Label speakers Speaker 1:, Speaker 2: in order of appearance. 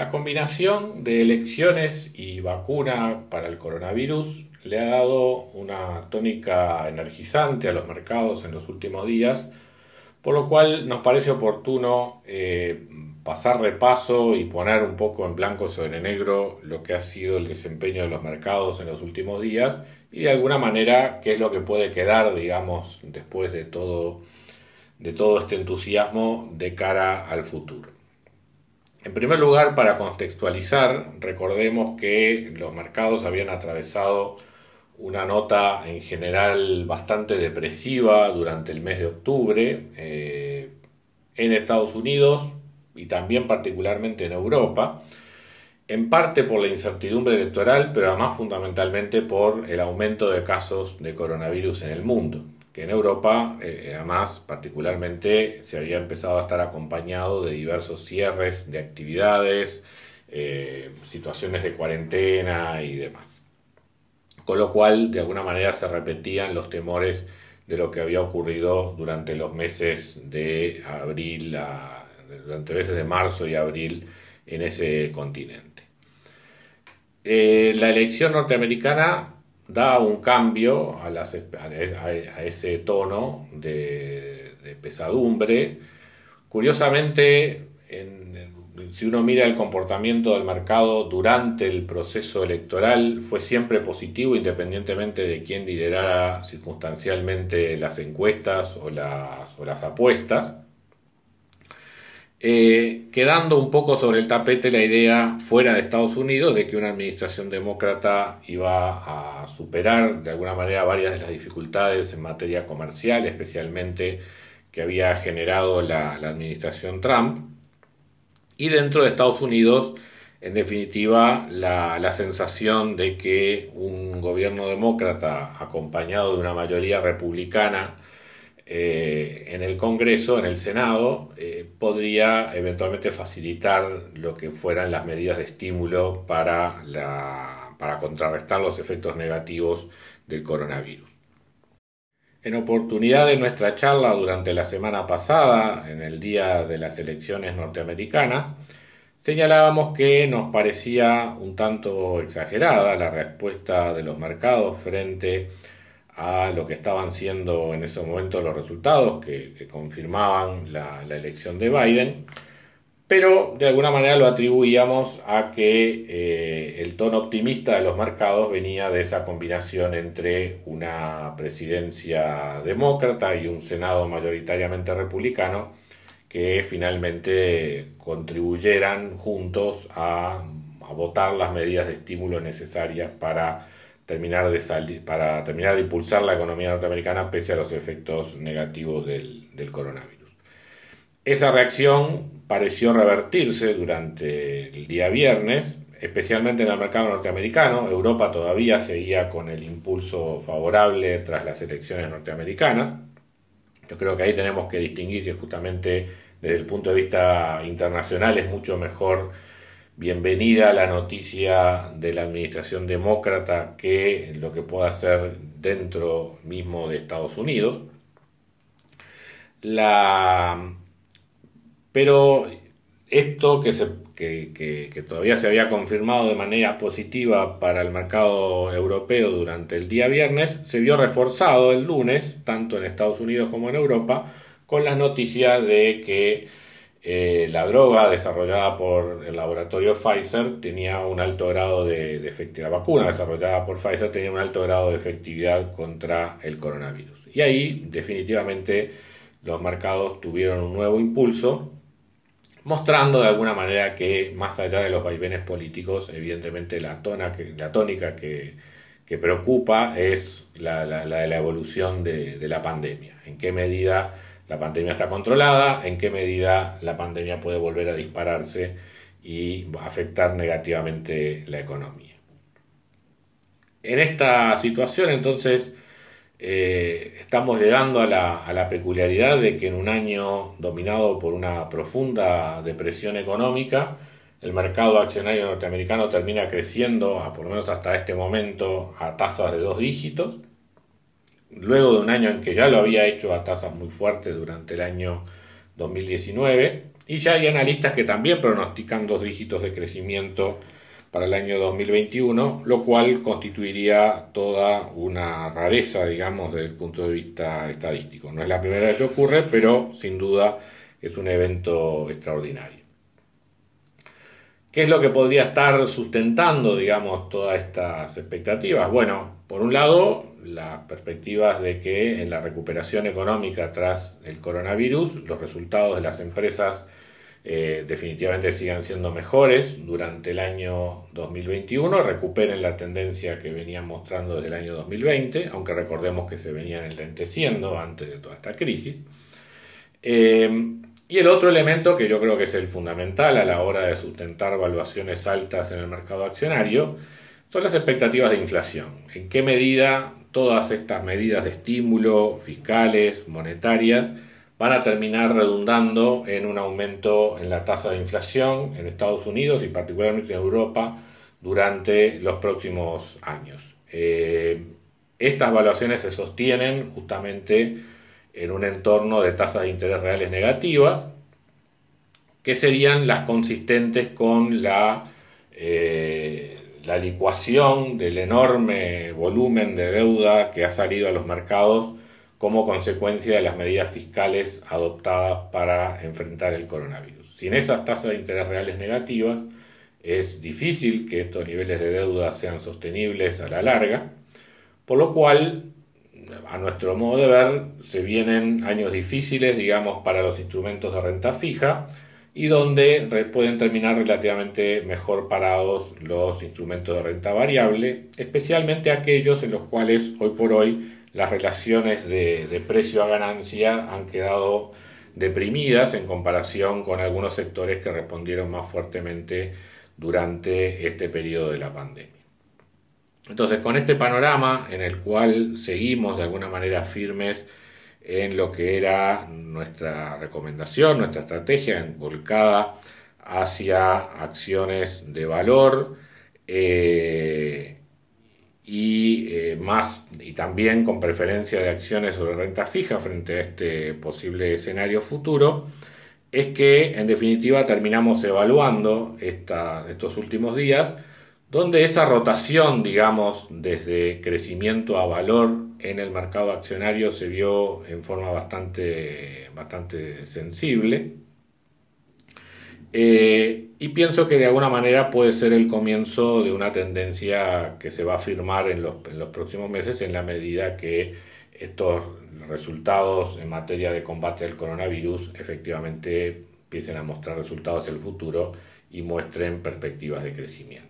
Speaker 1: La combinación de elecciones y vacuna para el coronavirus le ha dado una tónica energizante a los mercados en los últimos días, por lo cual nos parece oportuno eh, pasar repaso y poner un poco en blanco sobre negro lo que ha sido el desempeño de los mercados en los últimos días y de alguna manera qué es lo que puede quedar, digamos, después de todo, de todo este entusiasmo de cara al futuro. En primer lugar, para contextualizar, recordemos que los mercados habían atravesado una nota en general bastante depresiva durante el mes de octubre eh, en Estados Unidos y también particularmente en Europa, en parte por la incertidumbre electoral, pero además fundamentalmente por el aumento de casos de coronavirus en el mundo que en Europa, eh, además, particularmente, se había empezado a estar acompañado de diversos cierres de actividades, eh, situaciones de cuarentena y demás. Con lo cual, de alguna manera, se repetían los temores de lo que había ocurrido durante los meses de abril, durante meses de marzo y abril en ese continente. Eh, la elección norteamericana da un cambio a, ese tono de, pesadumbre. Curiosamente, si uno mira el comportamiento del mercado durante el proceso electoral, fue siempre positivo independientemente de quién liderara circunstancialmente las encuestas o las apuestas. Eh, quedando un poco sobre el tapete la idea fuera de Estados Unidos de que una administración demócrata iba a superar de alguna manera varias de las dificultades en materia comercial, especialmente que había generado la, administración Trump. Y dentro de Estados Unidos, en definitiva, la, la sensación de que un gobierno demócrata acompañado de una mayoría republicana eh, en el Congreso, en el Senado, eh, podría eventualmente facilitar lo que fueran las medidas de estímulo para, para contrarrestar los efectos negativos del coronavirus. En oportunidad de nuestra charla durante la semana pasada, en el día de las elecciones norteamericanas, señalábamos que nos parecía un tanto exagerada la respuesta de los mercados frente a lo que estaban siendo en ese momento los resultados que, confirmaban la, elección de Biden, pero de alguna manera lo atribuíamos a que eh, el tono optimista de los mercados venía de esa combinación entre una presidencia demócrata y un Senado mayoritariamente republicano que finalmente contribuyeran juntos a votar las medidas de estímulo necesarias para terminar de para terminar de impulsar la economía norteamericana pese a los efectos negativos del, coronavirus. Esa reacción pareció revertirse durante el día viernes, especialmente en el mercado norteamericano. Europa todavía seguía con el impulso favorable tras las elecciones norteamericanas. Yo creo que ahí tenemos que distinguir que justamente desde el punto de vista internacional es mucho mejor bienvenida la noticia de la administración demócrata que lo que pueda hacer dentro mismo de Estados Unidos. La, pero esto que, se, que, todavía se había confirmado de manera positiva para el mercado europeo durante el día viernes, se vio reforzado el lunes, tanto en Estados Unidos como en Europa, con las noticias de que eh, la droga desarrollada por el laboratorio Pfizer tenía un alto grado de, efectividad, la vacuna desarrollada por Pfizer tenía un alto grado de efectividad contra el coronavirus. Y ahí definitivamente los mercados tuvieron un nuevo impulso, mostrando de alguna manera que más allá de los vaivenes políticos, evidentemente la, tónica que, preocupa es la, de la evolución de la pandemia, en qué medida la pandemia está controlada, en qué medida la pandemia puede volver a dispararse y afectar negativamente la economía. En esta situación entonces eh, estamos llegando a la, peculiaridad de que en un año dominado por una profunda depresión económica, el mercado accionario norteamericano termina creciendo, por lo menos hasta este momento, a tasas de dos dígitos, luego de un año en que ya lo había hecho a tasas muy fuertes durante el año 2019, y ya hay analistas que también pronostican dos dígitos de crecimiento para el año 2021, lo cual constituiría toda una rareza, digamos, desde el punto de vista estadístico. No es la primera vez que ocurre, pero sin duda es un evento extraordinario. ¿Qué es lo que podría estar sustentando, digamos, todas estas expectativas? Bueno, por un lado, las perspectivas de que en la recuperación económica tras el coronavirus, los resultados de las empresas eh, definitivamente sigan siendo mejores durante el año 2021, recuperen la tendencia que venían mostrando desde el año 2020, aunque recordemos que se venían enlenteciendo antes de toda esta crisis. Eh, y el otro elemento que yo creo que es el fundamental a la hora de sustentar valuaciones altas en el mercado accionario son las expectativas de inflación. ¿En qué medida todas estas medidas de estímulo, fiscales, monetarias, van a terminar redundando en un aumento en la tasa de inflación en Estados Unidos y particularmente en Europa durante los próximos años. Eh, estas evaluaciones se sostienen justamente en un entorno de tasas de interés reales negativas, que serían las consistentes con la, eh, la licuación del enorme volumen de deuda que ha salido a los mercados como consecuencia de las medidas fiscales adoptadas para enfrentar el coronavirus. Sin esas tasas de interés reales negativas, es difícil que estos niveles de deuda sean sostenibles a la larga, por lo cual, a nuestro modo de ver, se vienen años difíciles, digamos, para los instrumentos de renta fija y donde pueden terminar relativamente mejor parados los instrumentos de renta variable, especialmente aquellos en los cuales hoy por hoy las relaciones de, precio a ganancia han quedado deprimidas en comparación con algunos sectores que respondieron más fuertemente durante este periodo de la pandemia. Entonces, con este panorama en el cual seguimos de alguna manera firmes en lo que era nuestra recomendación, nuestra estrategia volcada hacia acciones de valor, eh, y eh, más y también con preferencia de acciones sobre renta fija frente a este posible escenario futuro, es que en definitiva terminamos evaluando estos últimos días donde esa rotación, digamos, desde crecimiento a valor en el mercado accionario se vio en forma bastante, bastante sensible. Eh, y pienso que de alguna manera puede ser el comienzo de una tendencia que se va a firmar en los, en los próximos meses en la medida que estos resultados en materia de combate al coronavirus efectivamente empiecen a mostrar resultados en el futuro y muestren perspectivas de crecimiento.